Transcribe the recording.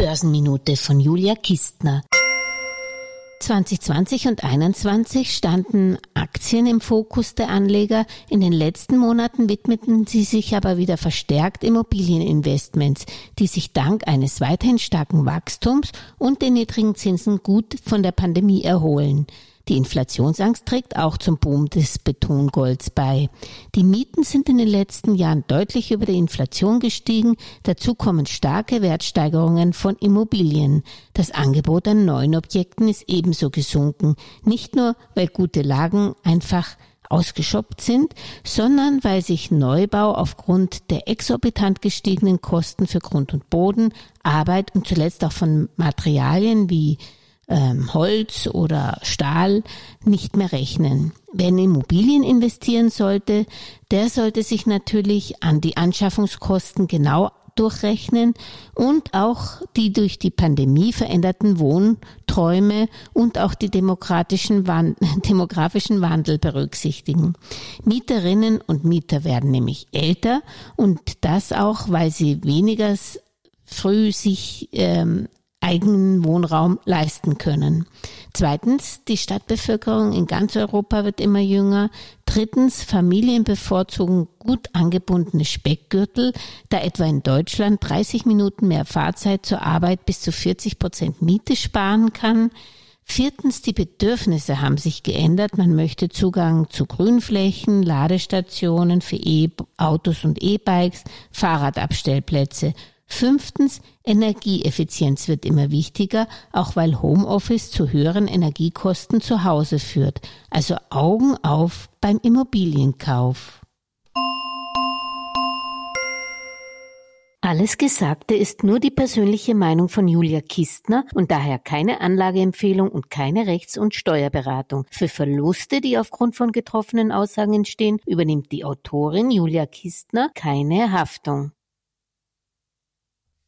Börsenminute von Julia Kistner. 2020 und 2021 standen Aktien im Fokus der Anleger. In den letzten Monaten widmeten sie sich aber wieder verstärkt Immobilieninvestments, die sich dank eines weiterhin starken Wachstums und den niedrigen Zinsen gut von der Pandemie erholen. Die Inflationsangst trägt auch zum Boom des Betongolds bei. Die Mieten sind in den letzten Jahren deutlich über die Inflation gestiegen. Dazu kommen starke Wertsteigerungen von Immobilien. Das Angebot an neuen Objekten ist ebenso gesunken. Nicht nur, weil gute Lagen einfach ausgeschoppt sind, sondern weil sich Neubau aufgrund der exorbitant gestiegenen Kosten für Grund und Boden, Arbeit und zuletzt auch von Materialien wie ähm, Holz oder Stahl nicht mehr rechnen. Wer in Immobilien investieren sollte, der sollte sich natürlich an die Anschaffungskosten genau durchrechnen und auch die durch die Pandemie veränderten Wohnträume und auch die demokratischen Wand demografischen Wandel berücksichtigen. Mieterinnen und Mieter werden nämlich älter und das auch, weil sie weniger früh sich ähm, eigenen Wohnraum leisten können. Zweitens, die Stadtbevölkerung in ganz Europa wird immer jünger. Drittens, Familien bevorzugen gut angebundene Speckgürtel, da etwa in Deutschland 30 Minuten mehr Fahrzeit zur Arbeit bis zu 40 Prozent Miete sparen kann. Viertens, die Bedürfnisse haben sich geändert. Man möchte Zugang zu Grünflächen, Ladestationen für E-Autos und E-Bikes, Fahrradabstellplätze. Fünftens, Energieeffizienz wird immer wichtiger, auch weil Homeoffice zu höheren Energiekosten zu Hause führt. Also Augen auf beim Immobilienkauf. Alles Gesagte ist nur die persönliche Meinung von Julia Kistner und daher keine Anlageempfehlung und keine Rechts- und Steuerberatung. Für Verluste, die aufgrund von getroffenen Aussagen entstehen, übernimmt die Autorin Julia Kistner keine Haftung.